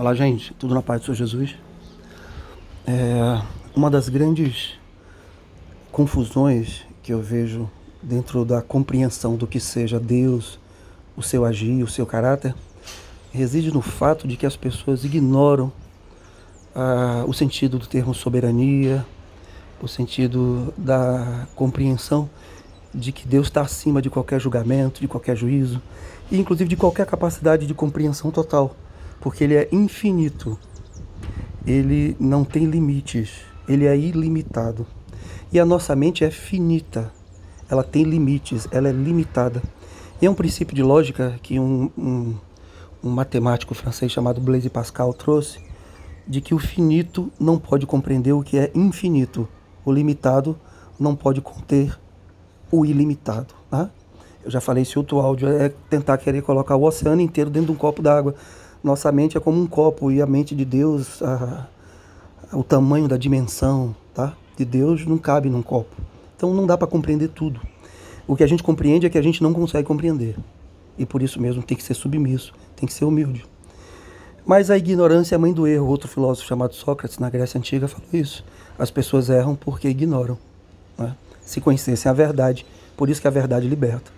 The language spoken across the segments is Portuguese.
Olá, gente. Tudo na paz do Senhor Jesus. É, uma das grandes confusões que eu vejo dentro da compreensão do que seja Deus, o seu agir, o seu caráter, reside no fato de que as pessoas ignoram ah, o sentido do termo soberania, o sentido da compreensão de que Deus está acima de qualquer julgamento, de qualquer juízo, e inclusive de qualquer capacidade de compreensão total porque ele é infinito. Ele não tem limites, ele é ilimitado. E a nossa mente é finita, ela tem limites, ela é limitada. E é um princípio de lógica que um, um, um matemático francês chamado Blaise Pascal trouxe, de que o finito não pode compreender o que é infinito, o limitado não pode conter o ilimitado. Né? Eu já falei, esse outro áudio é tentar querer colocar o oceano inteiro dentro de um copo d'água. Nossa mente é como um copo e a mente de Deus, a, o tamanho da dimensão tá? de Deus não cabe num copo. Então não dá para compreender tudo. O que a gente compreende é que a gente não consegue compreender. E por isso mesmo tem que ser submisso, tem que ser humilde. Mas a ignorância é a mãe do erro. Outro filósofo chamado Sócrates, na Grécia Antiga, falou isso. As pessoas erram porque ignoram. Né? Se conhecessem a verdade, por isso que a verdade liberta.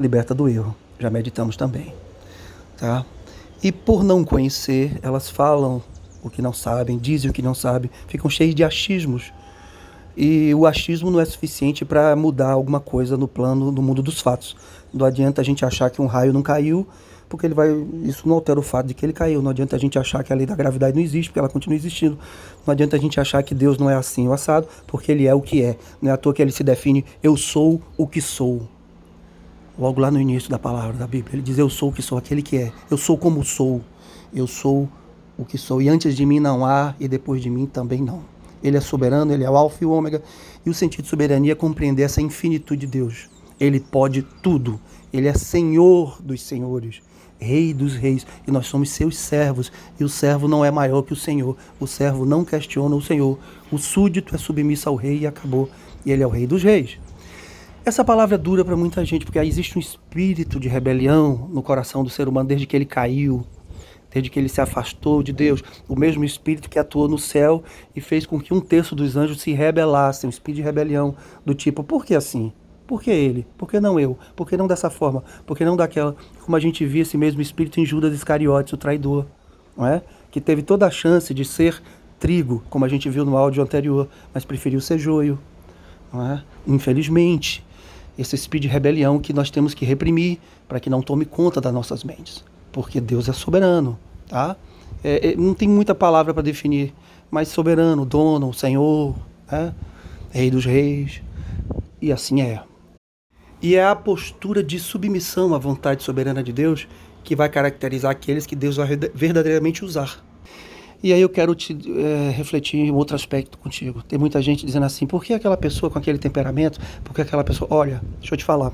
Liberta do erro. Já meditamos também. Tá? E por não conhecer, elas falam o que não sabem, dizem o que não sabem, ficam cheias de achismos. E o achismo não é suficiente para mudar alguma coisa no plano, no mundo dos fatos. Não adianta a gente achar que um raio não caiu, porque ele vai, isso não altera o fato de que ele caiu. Não adianta a gente achar que a lei da gravidade não existe, porque ela continua existindo. Não adianta a gente achar que Deus não é assim o assado, porque ele é o que é. Não é à toa que ele se define eu sou o que sou logo lá no início da palavra da Bíblia. Ele diz: Eu sou o que sou, aquele que é. Eu sou como sou. Eu sou o que sou. E antes de mim não há, e depois de mim também não. Ele é soberano, ele é o Alfa e o Ômega. E o sentido de soberania é compreender essa infinitude de Deus. Ele pode tudo. Ele é Senhor dos senhores, Rei dos reis. E nós somos seus servos. E o servo não é maior que o Senhor. O servo não questiona o Senhor. O súdito é submisso ao rei e acabou. E ele é o Rei dos reis. Essa palavra é dura para muita gente, porque existe um espírito de rebelião no coração do ser humano desde que ele caiu, desde que ele se afastou de Deus. O mesmo espírito que atuou no céu e fez com que um terço dos anjos se rebelassem, um espírito de rebelião, do tipo, por que assim? Por que ele? Por que não eu? Por que não dessa forma? Por que não daquela? Como a gente via esse mesmo espírito em Judas Iscariotes, o traidor, não é? Que teve toda a chance de ser trigo, como a gente viu no áudio anterior, mas preferiu ser joio, não é? Infelizmente, esse espírito de rebelião que nós temos que reprimir para que não tome conta das nossas mentes, porque Deus é soberano, tá? É, é, não tem muita palavra para definir, mas soberano, dono, Senhor, né? Rei dos reis, e assim é. E é a postura de submissão à vontade soberana de Deus que vai caracterizar aqueles que Deus vai verdadeiramente usar. E aí eu quero te é, refletir em outro aspecto contigo. Tem muita gente dizendo assim, por que aquela pessoa com aquele temperamento, por que aquela pessoa... Olha, deixa eu te falar,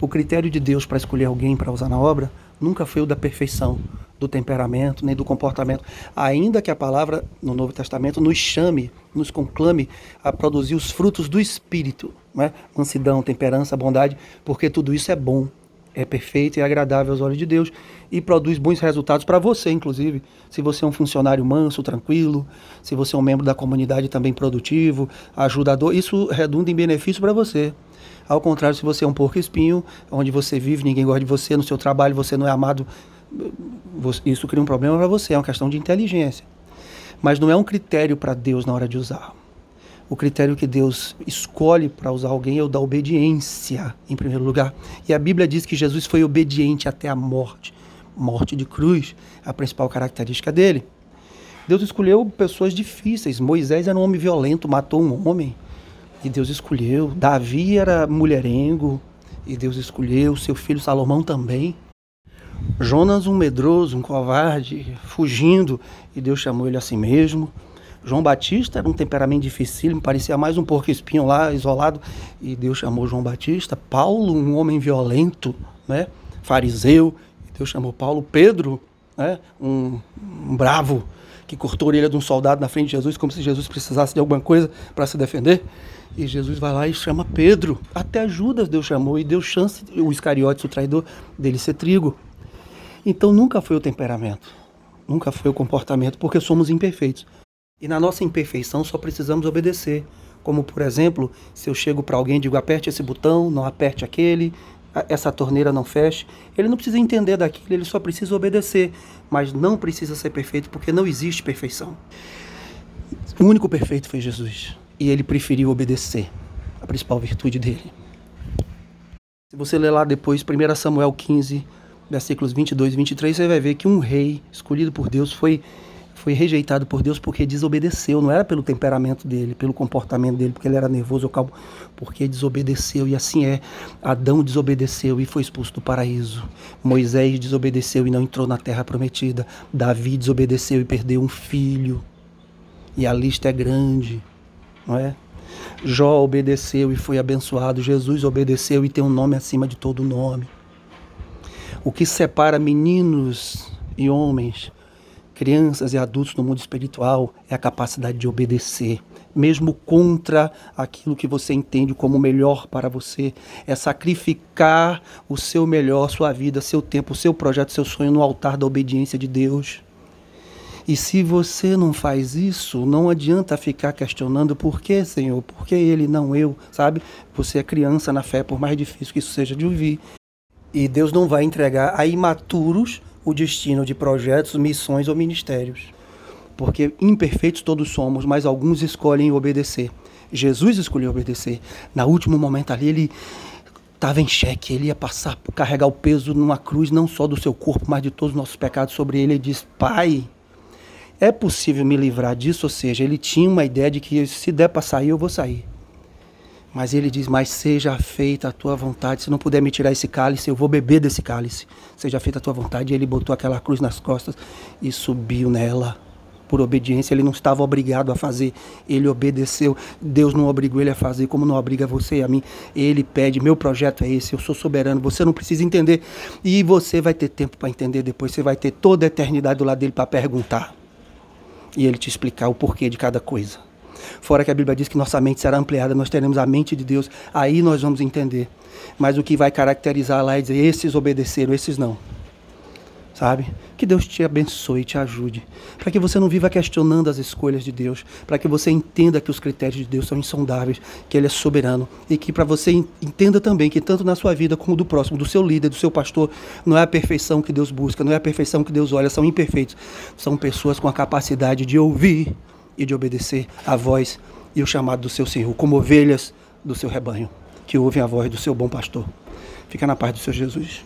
o critério de Deus para escolher alguém para usar na obra nunca foi o da perfeição, do temperamento, nem do comportamento. Ainda que a palavra no Novo Testamento nos chame, nos conclame a produzir os frutos do Espírito, né? mansidão, temperança, bondade, porque tudo isso é bom é perfeito e agradável aos olhos de Deus e produz bons resultados para você, inclusive. Se você é um funcionário manso, tranquilo, se você é um membro da comunidade também produtivo, ajudador, isso redunda em benefício para você. Ao contrário, se você é um porco espinho, onde você vive, ninguém gosta de você, no seu trabalho você não é amado, isso cria um problema para você, é uma questão de inteligência. Mas não é um critério para Deus na hora de usar o critério que Deus escolhe para usar alguém é o da obediência, em primeiro lugar. E a Bíblia diz que Jesus foi obediente até a morte morte de cruz, a principal característica dele. Deus escolheu pessoas difíceis. Moisés era um homem violento, matou um homem. E Deus escolheu. Davi era mulherengo. E Deus escolheu. Seu filho Salomão também. Jonas, um medroso, um covarde, fugindo. E Deus chamou ele a si mesmo. João Batista era um temperamento difícil, me parecia mais um porco espinho lá, isolado, e Deus chamou João Batista. Paulo, um homem violento, né? fariseu, Deus chamou Paulo. Pedro, né? um, um bravo, que cortou a orelha de um soldado na frente de Jesus, como se Jesus precisasse de alguma coisa para se defender. E Jesus vai lá e chama Pedro. Até Judas Deus chamou e deu chance, o Iscariotes, o traidor, dele ser trigo. Então nunca foi o temperamento nunca foi o comportamento, porque somos imperfeitos. E na nossa imperfeição só precisamos obedecer. Como, por exemplo, se eu chego para alguém e digo aperte esse botão, não aperte aquele, essa torneira não feche. Ele não precisa entender daquilo, ele só precisa obedecer. Mas não precisa ser perfeito, porque não existe perfeição. O único perfeito foi Jesus. E ele preferiu obedecer, a principal virtude dele. Se você ler lá depois, 1 Samuel 15, versículos 22 e 23, você vai ver que um rei escolhido por Deus foi foi rejeitado por Deus porque desobedeceu, não era pelo temperamento dele, pelo comportamento dele, porque ele era nervoso ou calmo, porque desobedeceu e assim é. Adão desobedeceu e foi expulso do paraíso. Moisés desobedeceu e não entrou na terra prometida. Davi desobedeceu e perdeu um filho. E a lista é grande, não é? Jó obedeceu e foi abençoado. Jesus obedeceu e tem um nome acima de todo nome. O que separa meninos e homens crianças e adultos no mundo espiritual é a capacidade de obedecer, mesmo contra aquilo que você entende como melhor para você, é sacrificar o seu melhor, sua vida, seu tempo, seu projeto, seu sonho no altar da obediência de Deus. E se você não faz isso, não adianta ficar questionando por que, Senhor, por que ele, não eu, sabe? Você é criança na fé, por mais difícil que isso seja de ouvir. E Deus não vai entregar a imaturos o destino de projetos, missões ou ministérios. Porque imperfeitos todos somos, mas alguns escolhem obedecer. Jesus escolheu obedecer. Na último momento ali, ele estava em xeque, ele ia passar, carregar o peso numa cruz, não só do seu corpo, mas de todos os nossos pecados sobre ele. Ele diz: Pai, é possível me livrar disso? Ou seja, ele tinha uma ideia de que se der para sair, eu vou sair. Mas ele diz: Mas seja feita a tua vontade. Se não puder me tirar esse cálice, eu vou beber desse cálice. Seja feita a tua vontade. E ele botou aquela cruz nas costas e subiu nela. Por obediência, ele não estava obrigado a fazer, ele obedeceu. Deus não obrigou ele a fazer, como não obriga você e a mim. Ele pede: Meu projeto é esse, eu sou soberano, você não precisa entender. E você vai ter tempo para entender depois, você vai ter toda a eternidade do lado dele para perguntar. E ele te explicar o porquê de cada coisa. Fora que a Bíblia diz que nossa mente será ampliada, nós teremos a mente de Deus, aí nós vamos entender. Mas o que vai caracterizar lá é dizer: esses obedeceram, esses não. Sabe? Que Deus te abençoe e te ajude. Para que você não viva questionando as escolhas de Deus. Para que você entenda que os critérios de Deus são insondáveis, que Ele é soberano. E que para você entenda também que, tanto na sua vida como do próximo, do seu líder, do seu pastor, não é a perfeição que Deus busca, não é a perfeição que Deus olha, são imperfeitos. São pessoas com a capacidade de ouvir e de obedecer à voz e o chamado do seu Senhor, como ovelhas do seu rebanho, que ouvem a voz do seu bom pastor. Fica na paz do seu Jesus.